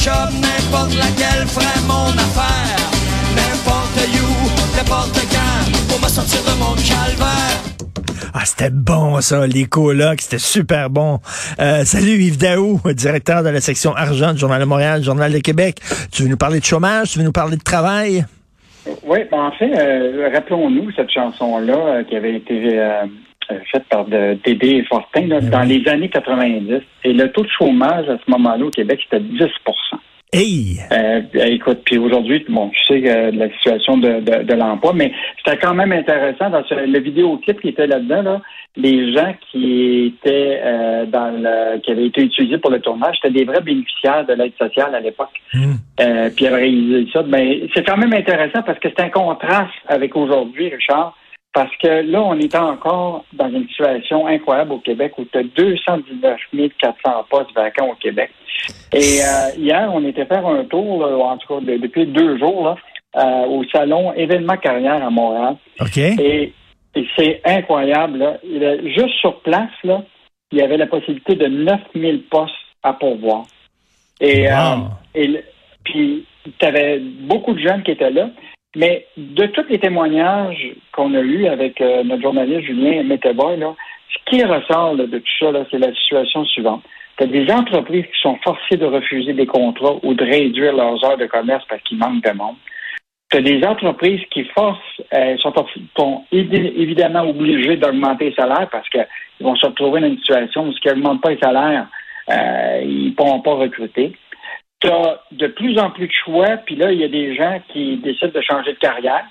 job, n'importe laquelle ferait mon affaire. N'importe où, n'importe quand, pour me sortir de mon calvaire. Ah, c'était bon, ça, les colocs, c'était super bon. Euh, salut Yves Daou, directeur de la section argent du Journal de Montréal, Journal de Québec. Tu veux nous parler de chômage, tu veux nous parler de travail? Oui, ben en fait, euh, rappelons-nous cette chanson-là euh, qui avait été faite par Dédé Fortin là, dans les années 90. Et le taux de chômage à ce moment-là au Québec, c'était 10% Hey! Euh, écoute, puis aujourd'hui, bon, tu sais euh, la situation de, de, de l'emploi, mais c'était quand même intéressant dans ce, le vidéoclip qui était là-dedans, là, les gens qui étaient euh, dans le, qui avaient été utilisés pour le tournage, c'était des vrais bénéficiaires de l'aide sociale à l'époque. Hmm. Euh, puis ils avaient réalisé ça. Mais c'est quand même intéressant parce que c'est un contraste avec aujourd'hui, Richard. Parce que là, on est encore dans une situation incroyable au Québec où tu as 219 400 postes vacants au Québec. Et euh, hier, on était faire un tour, là, en tout cas de- depuis deux jours, là, euh, au salon Événement Carrière à Montréal. OK? Et, et c'est incroyable. Là. Il juste sur place, là, il y avait la possibilité de 9000 postes à pourvoir. Et, Wow. euh, et puis, tu avais beaucoup de jeunes qui étaient là. Mais de tous les témoignages qu'on a eus avec euh, notre journaliste Julien Météboy, là, ce qui ressort de tout ça, c'est la situation suivante. Tu as des entreprises qui sont forcées de refuser des contrats ou de réduire leurs heures de commerce parce qu'il manque de monde. Tu as des entreprises qui forcent, euh, sont, sont évi- évidemment obligées d'augmenter les salaires parce qu'ils vont se retrouver dans une situation où, s'ils n'augmentent pas les salaires, euh, ils ne pourront pas recruter. Tu as de plus en plus de choix, puis là, il y a des gens qui décident de changer de carrière.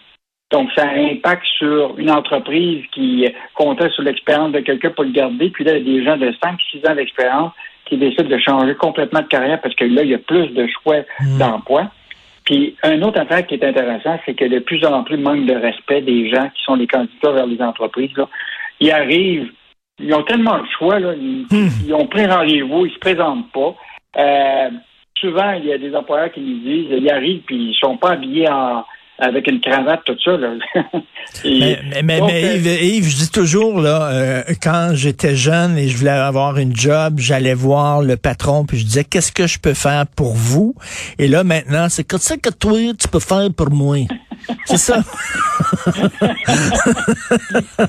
Donc, ça impacte sur une entreprise qui comptait sur l'expérience de quelqu'un pour le garder. Puis là, il y a des gens de 5-6 ans d'expérience qui décident de changer complètement de carrière parce que là, il y a plus de choix d'emploi. Puis, un autre affaire qui est intéressant, c'est que de plus en plus manque de respect des gens qui sont les candidats vers les entreprises. Là. Ils arrivent, ils ont tellement de choix, là, ils, ils ont pris rendez-vous, ils se présentent pas. Euh, souvent, il y a des employeurs qui nous disent, ils arrivent puis ils sont pas habillés en avec une cravate, tout ça. Là. Et Mais, mais, mais, donc, mais euh, Yves, Yves, je dis toujours, là, euh, quand j'étais jeune et je voulais avoir une job, j'allais voir le patron, puis je disais, qu'est-ce que je peux faire pour vous? Et là, maintenant, c'est qu'est-ce que toi, tu peux faire pour moi? C'est ça?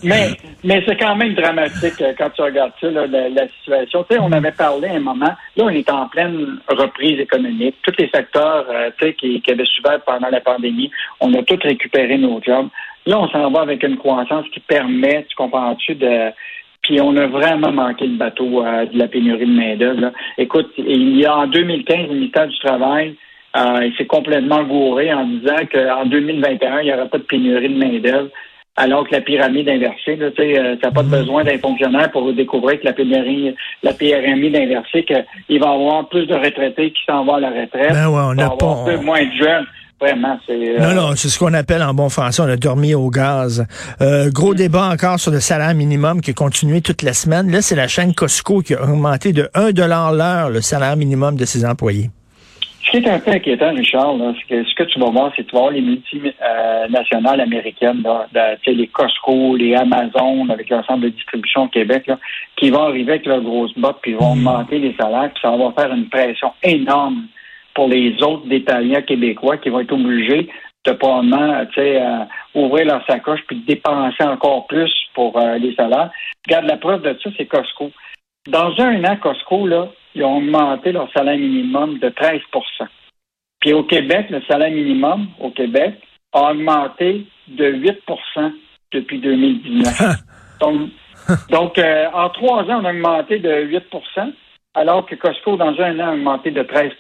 mais mais c'est quand même dramatique euh, quand tu regardes ça, la, situation. On avait parlé un moment, là, on est en pleine reprise économique. Tous les secteurs euh, qui, qui avaient souffert pendant la pandémie, on a tous récupéré nos jobs. Là, on s'en va avec une croissance qui permet, tu comprends-tu, de puis on a vraiment manqué le bateau euh, de la pénurie de main-d'œuvre. Écoute, il y a en 2015, le ministère du Travail euh, il s'est complètement gouré en disant qu'en 2021, il n'y aura pas de pénurie de main-d'œuvre, alors que la pyramide inversée, là, tu sais, euh, ça n'a pas de besoin d'un fonctionnaire pour découvrir que la pénurie, la pyramide inversée, qu'il va y avoir plus de retraités qui s'en vont à la retraite. Ben ouais, on n'a avoir pas- peu moins de jeunes. Vraiment, c'est. euh, Non, non, c'est ce qu'on appelle en bon français, on a dormi au gaz. Euh, gros débat encore sur le salaire minimum qui a continué toute la semaine. Là, c'est la chaîne Costco qui a augmenté de 1 l'heure le salaire minimum de ses employés. Ce qui est un peu inquiétant, Richard, là, c'est que ce que tu vas voir, c'est que tu vas voir les multinationales américaines, là, de- tu sais, les Costco, les Amazon, avec l'ensemble de distribution au Québec, là, qui vont arriver avec leurs grosses bottes, puis ils vont augmenter les salaires, puis ça va faire une pression énorme pour les autres détaillants québécois qui vont être obligés de probablement tu sais, euh, ouvrir leur sacoche puis de dépenser encore plus pour euh, les salaires. Regarde, la preuve de ça, c'est Costco. Dans un an, Costco, là, ils ont augmenté leur salaire minimum de 13% Puis au Québec, le salaire minimum au Québec a augmenté de 8% depuis 2019. donc, donc euh, en trois ans, on a augmenté de 8% alors que Costco, dans un an, a augmenté de 13%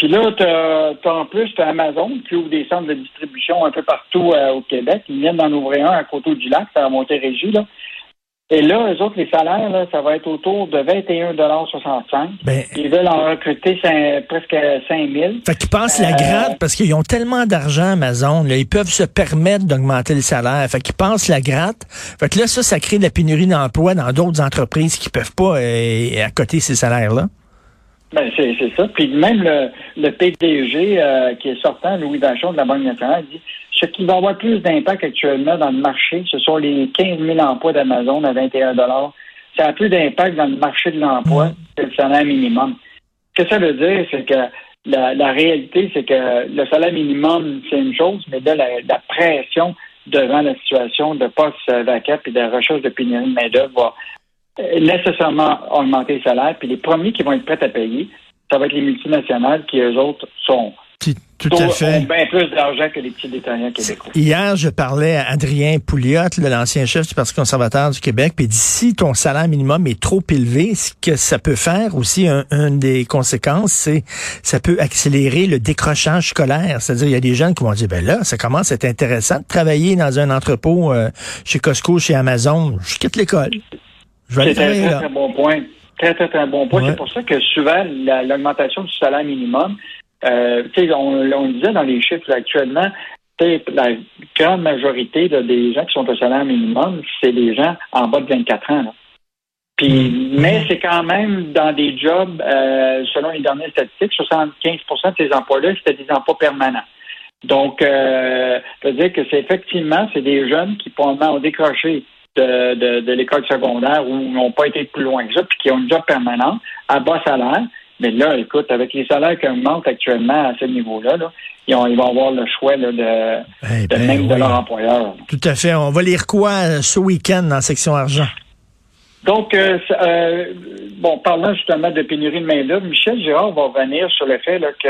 puis là, tu as, en plus t'as Amazon qui ouvre des centres de distribution un peu partout euh, au Québec. Ils viennent d'en ouvrir un à côté du lac, c'est à Montérégie. Là. Et là, eux autres, les salaires, là, ça va être autour de 21,65 Ben, Ils veulent en recruter presque 5 000 Fait qu'ils passent la Euh, gratte parce qu'ils ont tellement d'argent, Amazon, là, ils peuvent se permettre d'augmenter le salaire. Fait qu'ils passent la gratte. Fait que là, ça, ça crée de la pénurie d'emploi dans d'autres entreprises qui peuvent pas euh, accoter ces salaires-là. Ben, c'est c'est ça. Puis même le, le PDG euh, qui est sortant, Louis Vachon de la Banque nationale, dit ce qui va avoir plus d'impact actuellement dans le marché, ce sont les 15 000 emplois d'Amazon à 21 Ça a plus d'impact dans le marché de l'emploi que le salaire minimum. Ce que ça veut dire, c'est que la, réalité, c'est que le salaire minimum, c'est une chose, mais de la, pression devant la situation de post-vacant et de recherche de pénurie de main-d'œuvre va euh, nécessairement augmenter les salaires. Puis les premiers qui vont être prêts à payer, ça va être les multinationales qui, eux autres, sont tout à fait. bien plus d'argent que les petits détaillants québécois. Hier, je parlais à Adrien Pouliot, l'ancien chef du Parti conservateur du Québec, puis d'ici ton salaire minimum est trop élevé, ce que ça peut faire aussi, un, une des conséquences, c'est ça peut accélérer le décrochage scolaire. C'est-à-dire, il y a des jeunes qui vont dire, ben là, ça commence à être intéressant de travailler dans un entrepôt euh, chez Costco, chez Amazon. Je quitte l'école. Je vais aller travailler là. Très, très bon point. Très, très, très bon point. C'est pour ça que souvent, l'augmentation du salaire minimum, euh, on, on disait dans les chiffres actuellement, la grande majorité des gens qui sont au salaire minimum, c'est des gens en bas de 24 ans. Puis, mm. mais c'est quand même dans des jobs, euh, selon les dernières statistiques, 75% de ces emplois-là, c'était des emplois permanents. Donc, euh, ça veut dire que c'est effectivement, c'est des jeunes qui probablement ont décroché de, de, de l'école secondaire ou n'ont pas été plus loin que ça, puis qui ont un job permanent à bas salaire, mais là, écoute, avec les salaires qui augmentent actuellement à ce niveau-là, ils, vont avoir le choix de, eh ben même de leur employeur. Tout à fait. On va lire quoi euh, ce week-end dans section argent? Donc, euh, euh, bon, parlant justement de pénurie de main-d'œuvre, Michel Girard va revenir sur le fait que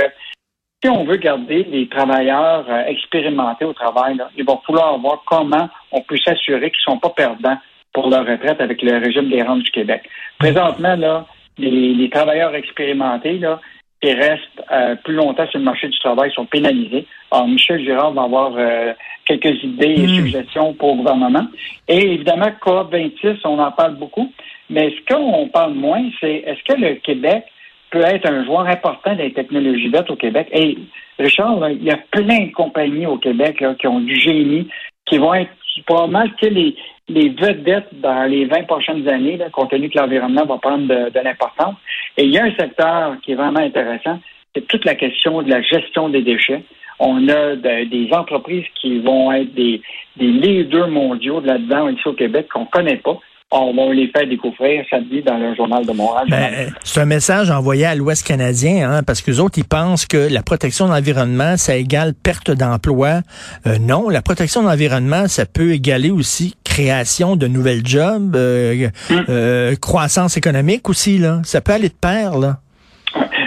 si on veut garder les travailleurs expérimentés au travail, il va falloir voir comment on peut s'assurer qu'ils ne sont pas perdants pour leur retraite avec le régime des rentes du Québec. Présentement, là, les, travailleurs expérimentés là, qui restent euh, plus longtemps sur le marché du travail sont pénalisés. Alors, Michel Girard va avoir euh, quelques idées et hmm. suggestions pour le gouvernement. Et évidemment, COP 26, on en parle beaucoup. Mais ce qu'on parle moins, c'est est-ce que le Québec peut être un joueur important des technologies vertes au Québec? Et Richard, il y a plein de compagnies au Québec qui ont du génie, qui vont être probablement les, les vedettes dans les 20 prochaines années, compte tenu que l'environnement va prendre de, l'importance. Et il y a un secteur qui est vraiment intéressant, c'est toute la question de la gestion des déchets. On a des entreprises qui vont être des, leaders mondiaux là-dedans ici au Québec qu'on ne connaît pas on va les faire découvrir samedi dans le journal de Montréal. Ben, c'est un message envoyé à l'Ouest canadien, hein, parce que les autres, ils pensent que la protection de l'environnement, ça égale perte d'emploi. Euh, non, la protection de l'environnement, ça peut égaler aussi création de nouvelles jobs, euh, hum. euh, croissance économique aussi. Là. Ça peut aller de pair. Là.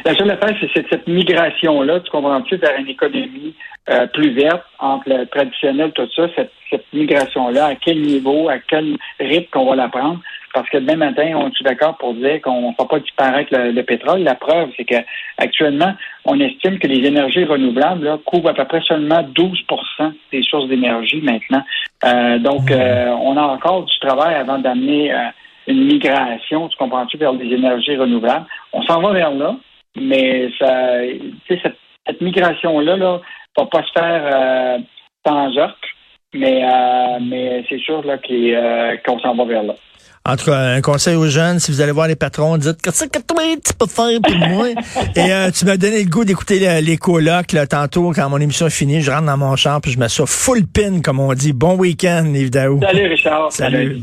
La seule affaire, c'est cette migration-là, tu comprends-tu, vers une économie euh, plus verte entre le traditionnel, tout ça, cette, migration-là, à quel niveau, à quel rythme qu'on va la prendre? Parce que demain matin, on est d'accord pour dire qu'on ne va pas disparaître le, pétrole? La preuve, c'est que actuellement, on estime que les énergies renouvelables là, couvrent à peu près seulement 12% des sources d'énergie maintenant. Euh, donc, mmh. euh, on a encore du travail avant d'amener une migration, tu comprends-tu, vers des énergies renouvelables. On s'en va vers là, mais ça, cette, cette migration-là là, va pas se faire euh, sans heurts, mais, euh, mais c'est sûr là, euh, qu'on s'en va vers là. En tout cas, un conseil aux jeunes, si vous allez voir les patrons, dites qu'est-ce que toi tu peux faire pour moi. Et euh, tu m'as donné le goût d'écouter les colocs là, tantôt quand mon émission est finie, je rentre dans mon champ puis je me full pin comme on dit. Bon week-end, Yves Salut Richard. Salut.